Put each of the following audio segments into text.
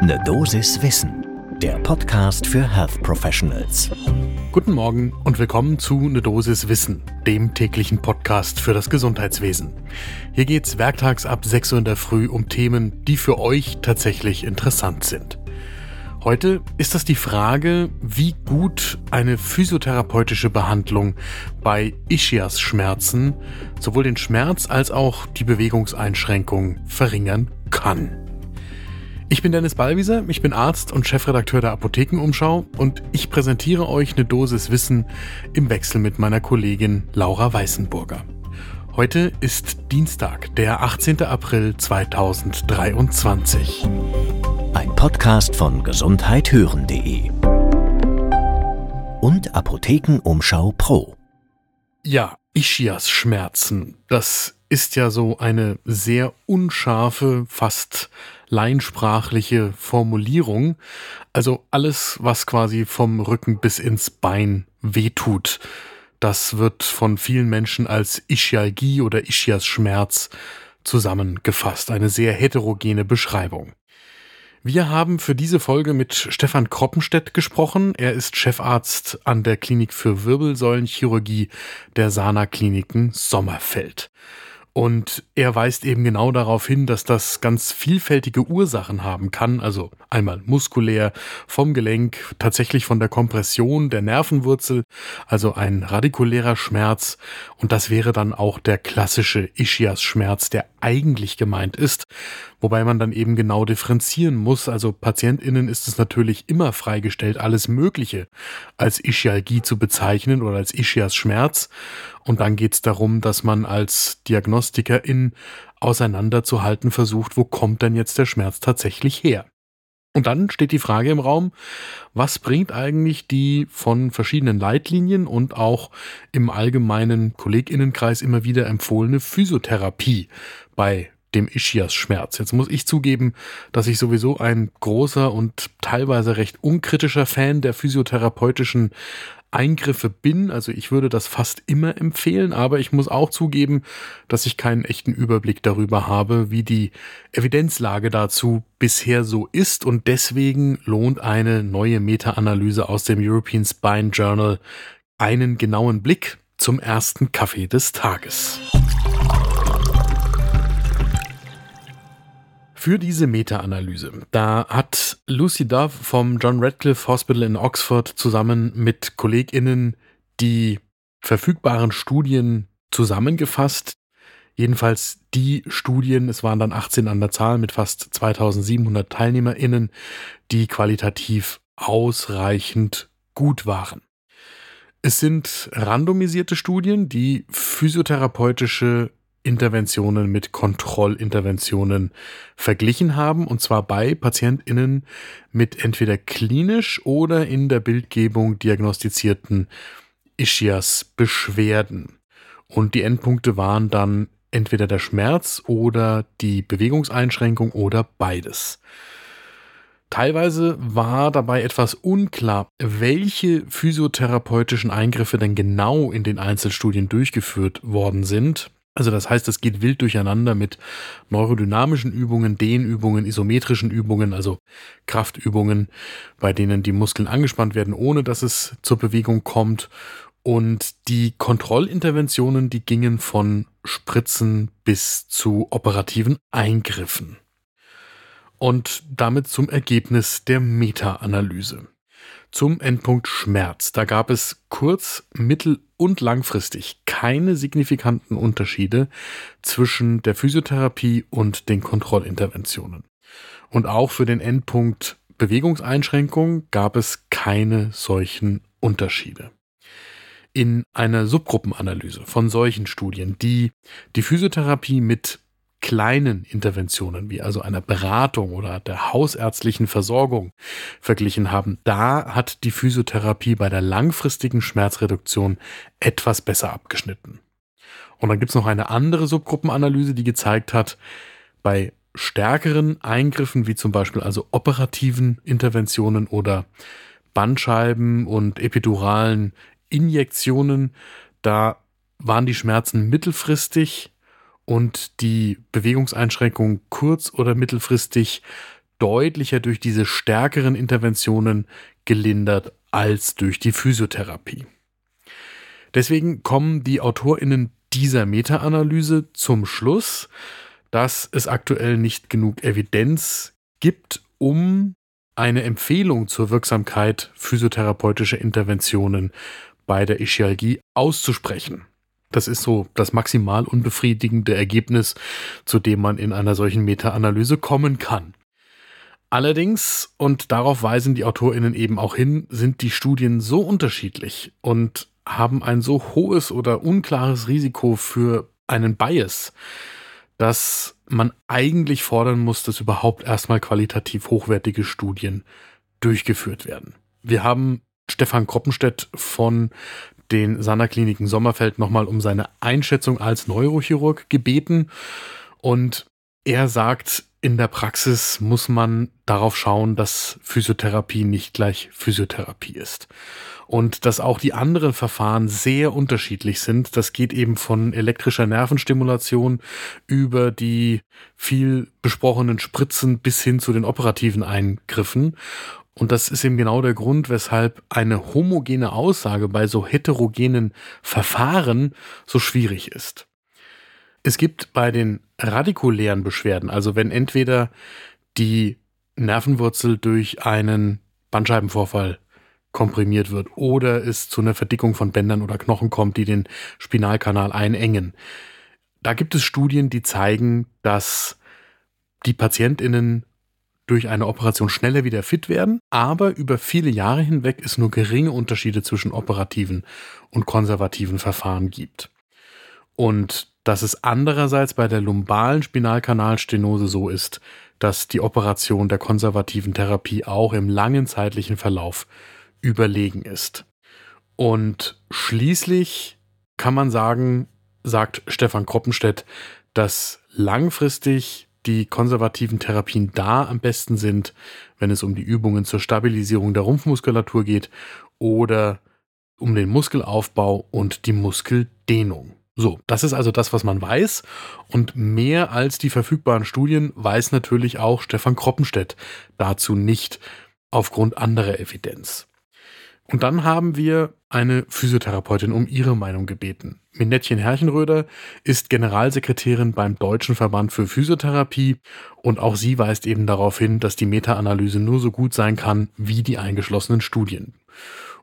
Ne Dosis Wissen, der Podcast für Health Professionals. Guten Morgen und willkommen zu Ne Dosis Wissen, dem täglichen Podcast für das Gesundheitswesen. Hier geht's werktags ab 6 Uhr in der Früh um Themen, die für euch tatsächlich interessant sind. Heute ist das die Frage, wie gut eine physiotherapeutische Behandlung bei Ischias-Schmerzen sowohl den Schmerz als auch die Bewegungseinschränkung verringern kann. Ich bin Dennis Ballwieser, ich bin Arzt und Chefredakteur der Apothekenumschau und ich präsentiere euch eine Dosis Wissen im Wechsel mit meiner Kollegin Laura Weißenburger. Heute ist Dienstag, der 18. April 2023. Ein Podcast von gesundheithören.de und Apothekenumschau Pro. Ja, Ischias-Schmerzen, das ist ja so eine sehr unscharfe, fast leinsprachliche Formulierung. Also alles, was quasi vom Rücken bis ins Bein wehtut. Das wird von vielen Menschen als Ischialgie oder Ischias-Schmerz zusammengefasst. Eine sehr heterogene Beschreibung. Wir haben für diese Folge mit Stefan Kroppenstedt gesprochen. Er ist Chefarzt an der Klinik für Wirbelsäulenchirurgie der Sana Kliniken Sommerfeld. Und er weist eben genau darauf hin, dass das ganz vielfältige Ursachen haben kann. Also einmal muskulär, vom Gelenk, tatsächlich von der Kompression der Nervenwurzel, also ein radikulärer Schmerz. Und das wäre dann auch der klassische Ischias-Schmerz, der eigentlich gemeint ist. Wobei man dann eben genau differenzieren muss. Also PatientInnen ist es natürlich immer freigestellt, alles Mögliche als Ischialgie zu bezeichnen oder als Ischias-Schmerz. Und dann geht es darum, dass man als Diagnostikerin auseinanderzuhalten versucht, wo kommt denn jetzt der Schmerz tatsächlich her? Und dann steht die Frage im Raum, was bringt eigentlich die von verschiedenen Leitlinien und auch im allgemeinen Kolleginnenkreis immer wieder empfohlene Physiotherapie bei dem Ischias-Schmerz. Jetzt muss ich zugeben, dass ich sowieso ein großer und teilweise recht unkritischer Fan der physiotherapeutischen Eingriffe bin. Also ich würde das fast immer empfehlen, aber ich muss auch zugeben, dass ich keinen echten Überblick darüber habe, wie die Evidenzlage dazu bisher so ist und deswegen lohnt eine neue Meta-Analyse aus dem European Spine Journal einen genauen Blick zum ersten Kaffee des Tages. Für diese Meta-Analyse, da hat Lucy Dove vom John Radcliffe Hospital in Oxford zusammen mit KollegInnen die verfügbaren Studien zusammengefasst. Jedenfalls die Studien, es waren dann 18 an der Zahl mit fast 2700 TeilnehmerInnen, die qualitativ ausreichend gut waren. Es sind randomisierte Studien, die physiotherapeutische Interventionen mit Kontrollinterventionen verglichen haben, und zwar bei PatientInnen mit entweder klinisch oder in der Bildgebung diagnostizierten Ischias-Beschwerden. Und die Endpunkte waren dann entweder der Schmerz oder die Bewegungseinschränkung oder beides. Teilweise war dabei etwas unklar, welche physiotherapeutischen Eingriffe denn genau in den Einzelstudien durchgeführt worden sind. Also das heißt, es geht wild durcheinander mit neurodynamischen Übungen, Dehnübungen, isometrischen Übungen, also Kraftübungen, bei denen die Muskeln angespannt werden, ohne dass es zur Bewegung kommt. Und die Kontrollinterventionen, die gingen von Spritzen bis zu operativen Eingriffen. Und damit zum Ergebnis der Meta-Analyse. Zum Endpunkt Schmerz. Da gab es kurz-, mittel- und langfristig keine signifikanten Unterschiede zwischen der Physiotherapie und den Kontrollinterventionen. Und auch für den Endpunkt Bewegungseinschränkung gab es keine solchen Unterschiede. In einer Subgruppenanalyse von solchen Studien, die die Physiotherapie mit kleinen Interventionen, wie also einer Beratung oder der hausärztlichen Versorgung verglichen haben, da hat die Physiotherapie bei der langfristigen Schmerzreduktion etwas besser abgeschnitten. Und dann gibt es noch eine andere Subgruppenanalyse, die gezeigt hat, bei stärkeren Eingriffen, wie zum Beispiel also operativen Interventionen oder Bandscheiben und epiduralen Injektionen, da waren die Schmerzen mittelfristig und die Bewegungseinschränkungen kurz- oder mittelfristig deutlicher durch diese stärkeren Interventionen gelindert als durch die Physiotherapie. Deswegen kommen die AutorInnen dieser Meta-Analyse zum Schluss, dass es aktuell nicht genug Evidenz gibt, um eine Empfehlung zur Wirksamkeit physiotherapeutischer Interventionen bei der Ischialgie auszusprechen. Das ist so das maximal unbefriedigende Ergebnis, zu dem man in einer solchen Meta-Analyse kommen kann. Allerdings, und darauf weisen die AutorInnen eben auch hin, sind die Studien so unterschiedlich und haben ein so hohes oder unklares Risiko für einen Bias, dass man eigentlich fordern muss, dass überhaupt erstmal qualitativ hochwertige Studien durchgeführt werden. Wir haben Stefan Kroppenstedt von den Sana-Kliniken Sommerfeld nochmal um seine Einschätzung als Neurochirurg gebeten und er sagt, in der Praxis muss man darauf schauen, dass Physiotherapie nicht gleich Physiotherapie ist und dass auch die anderen Verfahren sehr unterschiedlich sind. Das geht eben von elektrischer Nervenstimulation über die viel besprochenen Spritzen bis hin zu den operativen Eingriffen. Und das ist eben genau der Grund, weshalb eine homogene Aussage bei so heterogenen Verfahren so schwierig ist. Es gibt bei den radikulären Beschwerden, also wenn entweder die Nervenwurzel durch einen Bandscheibenvorfall komprimiert wird oder es zu einer Verdickung von Bändern oder Knochen kommt, die den Spinalkanal einengen. Da gibt es Studien, die zeigen, dass die Patientinnen durch eine Operation schneller wieder fit werden, aber über viele Jahre hinweg es nur geringe Unterschiede zwischen operativen und konservativen Verfahren gibt. Und dass es andererseits bei der lumbalen Spinalkanalstenose so ist, dass die Operation der konservativen Therapie auch im langen zeitlichen Verlauf überlegen ist. Und schließlich kann man sagen, sagt Stefan Kroppenstedt, dass langfristig die konservativen Therapien da am besten sind, wenn es um die Übungen zur Stabilisierung der Rumpfmuskulatur geht oder um den Muskelaufbau und die Muskeldehnung. So, das ist also das, was man weiß. Und mehr als die verfügbaren Studien weiß natürlich auch Stefan Kroppenstedt dazu nicht aufgrund anderer Evidenz. Und dann haben wir eine Physiotherapeutin um ihre Meinung gebeten. Minettchen Herrchenröder ist Generalsekretärin beim Deutschen Verband für Physiotherapie und auch sie weist eben darauf hin, dass die Meta-Analyse nur so gut sein kann wie die eingeschlossenen Studien.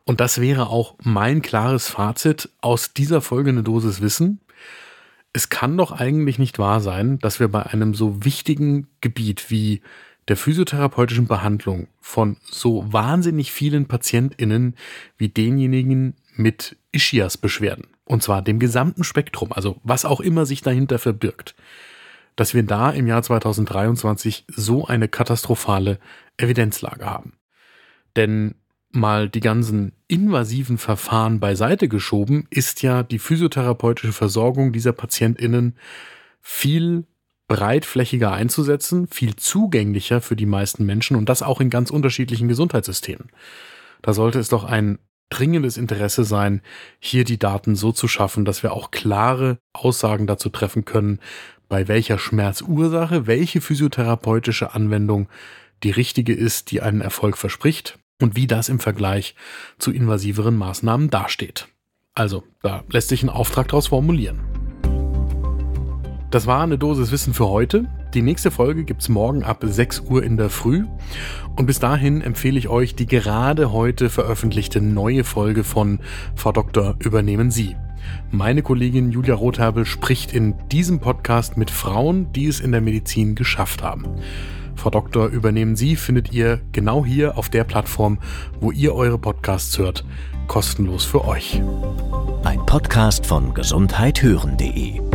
Und das wäre auch mein klares Fazit aus dieser folgenden Dosis Wissen. Es kann doch eigentlich nicht wahr sein, dass wir bei einem so wichtigen Gebiet wie der physiotherapeutischen Behandlung von so wahnsinnig vielen PatientInnen wie denjenigen mit Ischias-Beschwerden, und zwar dem gesamten Spektrum, also was auch immer sich dahinter verbirgt, dass wir da im Jahr 2023 so eine katastrophale Evidenzlage haben. Denn mal die ganzen invasiven Verfahren beiseite geschoben, ist ja die physiotherapeutische Versorgung dieser PatientInnen viel breitflächiger einzusetzen, viel zugänglicher für die meisten Menschen und das auch in ganz unterschiedlichen Gesundheitssystemen. Da sollte es doch ein dringendes Interesse sein, hier die Daten so zu schaffen, dass wir auch klare Aussagen dazu treffen können, bei welcher Schmerzursache welche physiotherapeutische Anwendung die richtige ist, die einen Erfolg verspricht und wie das im Vergleich zu invasiveren Maßnahmen dasteht. Also, da lässt sich ein Auftrag daraus formulieren. Das war eine Dosis Wissen für heute. Die nächste Folge gibt es morgen ab 6 Uhr in der Früh. Und bis dahin empfehle ich euch die gerade heute veröffentlichte neue Folge von Frau Doktor übernehmen Sie. Meine Kollegin Julia Rotherbel spricht in diesem Podcast mit Frauen, die es in der Medizin geschafft haben. Frau Doktor übernehmen Sie findet ihr genau hier auf der Plattform, wo ihr eure Podcasts hört, kostenlos für euch. Ein Podcast von gesundheithören.de